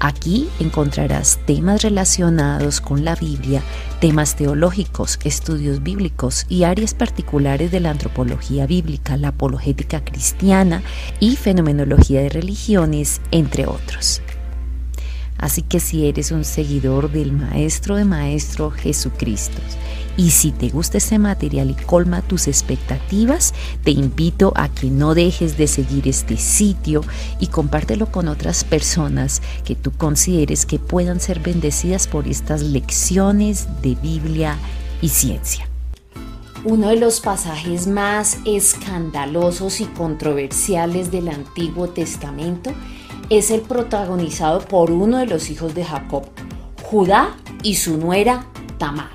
Aquí encontrarás temas relacionados con la Biblia, temas teológicos, estudios bíblicos y áreas particulares de la antropología bíblica, la apologética cristiana y fenomenología de religiones, entre otros. Así que si eres un seguidor del Maestro de Maestro Jesucristo y si te gusta este material y colma tus expectativas, te invito a que no dejes de seguir este sitio y compártelo con otras personas que tú consideres que puedan ser bendecidas por estas lecciones de Biblia y ciencia. Uno de los pasajes más escandalosos y controversiales del Antiguo Testamento es el protagonizado por uno de los hijos de Jacob, Judá y su nuera Tamar.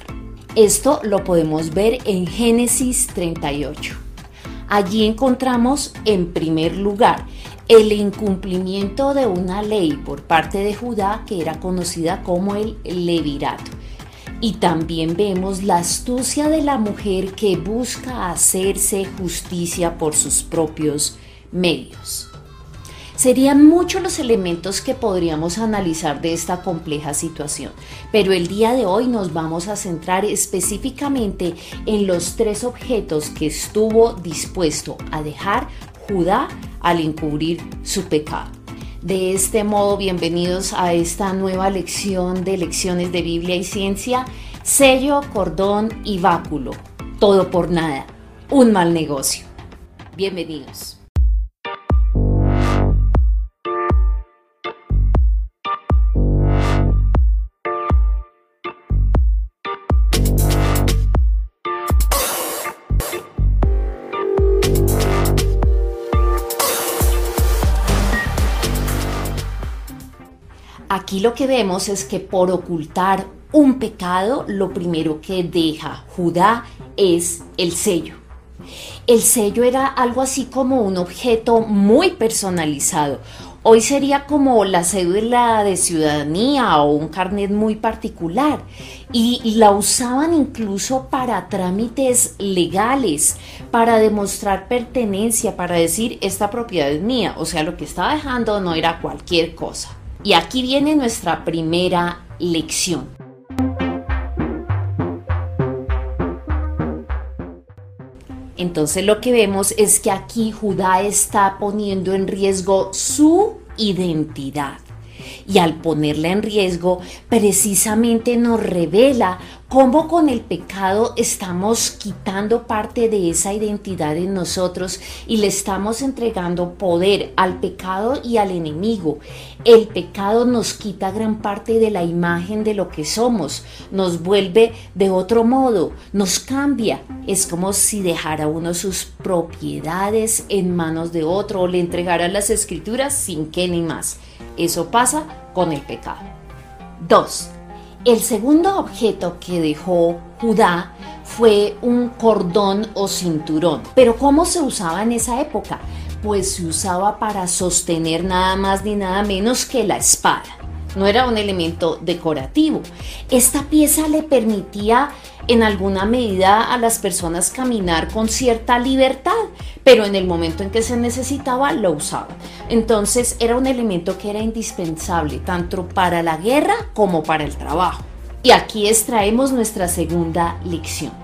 Esto lo podemos ver en Génesis 38. Allí encontramos en primer lugar el incumplimiento de una ley por parte de Judá que era conocida como el levirato. Y también vemos la astucia de la mujer que busca hacerse justicia por sus propios medios. Serían muchos los elementos que podríamos analizar de esta compleja situación, pero el día de hoy nos vamos a centrar específicamente en los tres objetos que estuvo dispuesto a dejar Judá al encubrir su pecado. De este modo, bienvenidos a esta nueva lección de lecciones de Biblia y ciencia, sello, cordón y báculo, todo por nada, un mal negocio. Bienvenidos. Aquí lo que vemos es que por ocultar un pecado, lo primero que deja Judá es el sello. El sello era algo así como un objeto muy personalizado. Hoy sería como la cédula de ciudadanía o un carnet muy particular. Y la usaban incluso para trámites legales, para demostrar pertenencia, para decir esta propiedad es mía. O sea, lo que estaba dejando no era cualquier cosa. Y aquí viene nuestra primera lección. Entonces lo que vemos es que aquí Judá está poniendo en riesgo su identidad. Y al ponerla en riesgo, precisamente nos revela cómo con el pecado estamos quitando parte de esa identidad en nosotros y le estamos entregando poder al pecado y al enemigo. El pecado nos quita gran parte de la imagen de lo que somos, nos vuelve de otro modo, nos cambia. Es como si dejara uno sus propiedades en manos de otro o le entregara las escrituras sin que ni más. Eso pasa con el pecado. 2. El segundo objeto que dejó Judá fue un cordón o cinturón. Pero ¿cómo se usaba en esa época? Pues se usaba para sostener nada más ni nada menos que la espada. No era un elemento decorativo. Esta pieza le permitía en alguna medida a las personas caminar con cierta libertad, pero en el momento en que se necesitaba lo usaban. Entonces era un elemento que era indispensable tanto para la guerra como para el trabajo. Y aquí extraemos nuestra segunda lección.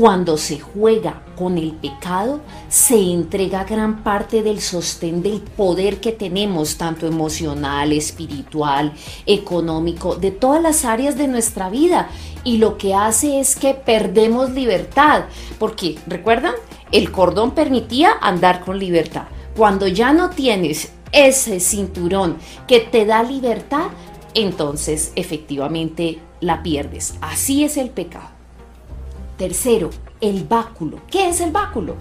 Cuando se juega con el pecado, se entrega gran parte del sostén del poder que tenemos, tanto emocional, espiritual, económico, de todas las áreas de nuestra vida. Y lo que hace es que perdemos libertad, porque, ¿recuerdan? El cordón permitía andar con libertad. Cuando ya no tienes ese cinturón que te da libertad, entonces efectivamente la pierdes. Así es el pecado. Tercero, el báculo. ¿Qué es el báculo?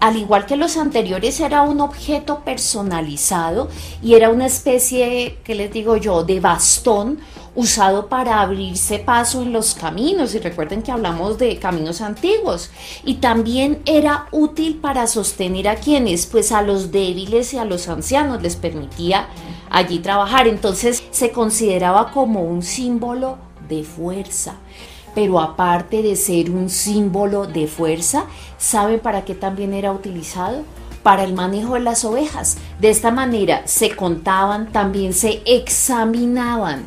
al igual que los anteriores, era un objeto personalizado y era una especie, ¿qué les digo yo?, de bastón usado para abrirse paso en los caminos. Y recuerden que hablamos de caminos antiguos. Y también era útil para sostener a quienes, pues a los débiles y a los ancianos les permitía allí trabajar. Entonces se consideraba como un símbolo de fuerza. Pero aparte de ser un símbolo de fuerza, ¿saben para qué también era utilizado? Para el manejo de las ovejas. De esta manera se contaban, también se examinaban.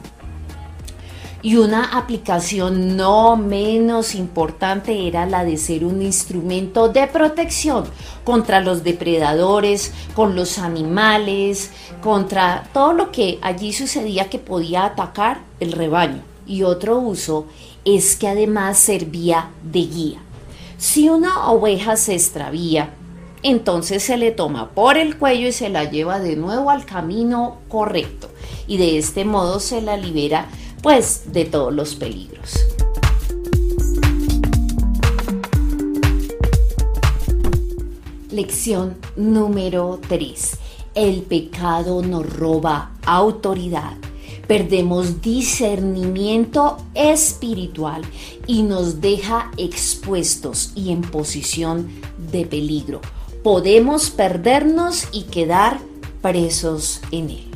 Y una aplicación no menos importante era la de ser un instrumento de protección contra los depredadores, con los animales, contra todo lo que allí sucedía que podía atacar el rebaño. Y otro uso es que además servía de guía. Si una oveja se extravía, entonces se le toma por el cuello y se la lleva de nuevo al camino correcto y de este modo se la libera pues de todos los peligros. Lección número 3. El pecado nos roba autoridad perdemos discernimiento espiritual y nos deja expuestos y en posición de peligro. Podemos perdernos y quedar presos en él.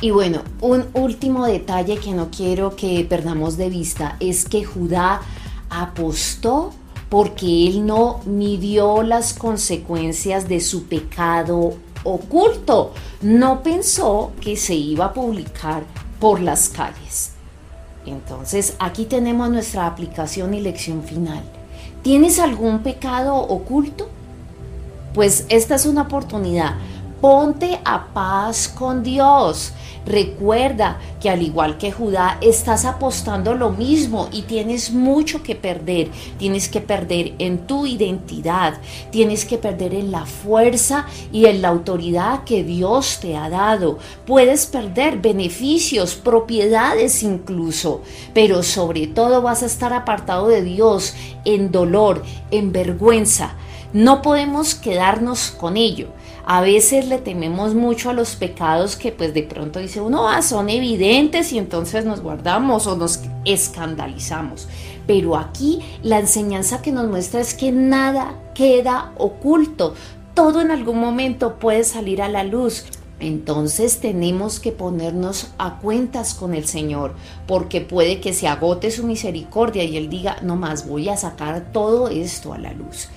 Y bueno, un último detalle que no quiero que perdamos de vista es que Judá apostó porque él no midió las consecuencias de su pecado oculto. No pensó que se iba a publicar por las calles. Entonces aquí tenemos nuestra aplicación y lección final. ¿Tienes algún pecado oculto? Pues esta es una oportunidad. Ponte a paz con Dios. Recuerda que al igual que Judá, estás apostando lo mismo y tienes mucho que perder. Tienes que perder en tu identidad, tienes que perder en la fuerza y en la autoridad que Dios te ha dado. Puedes perder beneficios, propiedades incluso, pero sobre todo vas a estar apartado de Dios en dolor, en vergüenza. No podemos quedarnos con ello. A veces le tememos mucho a los pecados que pues de pronto dice uno, ah, son evidentes y entonces nos guardamos o nos escandalizamos. Pero aquí la enseñanza que nos muestra es que nada queda oculto. Todo en algún momento puede salir a la luz. Entonces tenemos que ponernos a cuentas con el Señor, porque puede que se agote su misericordia y Él diga, no más voy a sacar todo esto a la luz.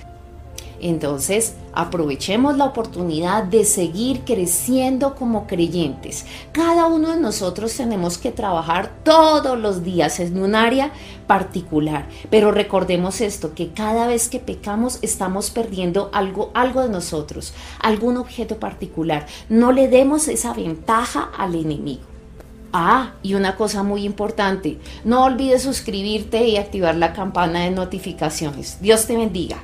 Entonces, aprovechemos la oportunidad de seguir creciendo como creyentes. Cada uno de nosotros tenemos que trabajar todos los días en un área particular, pero recordemos esto, que cada vez que pecamos estamos perdiendo algo, algo de nosotros, algún objeto particular. No le demos esa ventaja al enemigo. Ah, y una cosa muy importante, no olvides suscribirte y activar la campana de notificaciones. Dios te bendiga.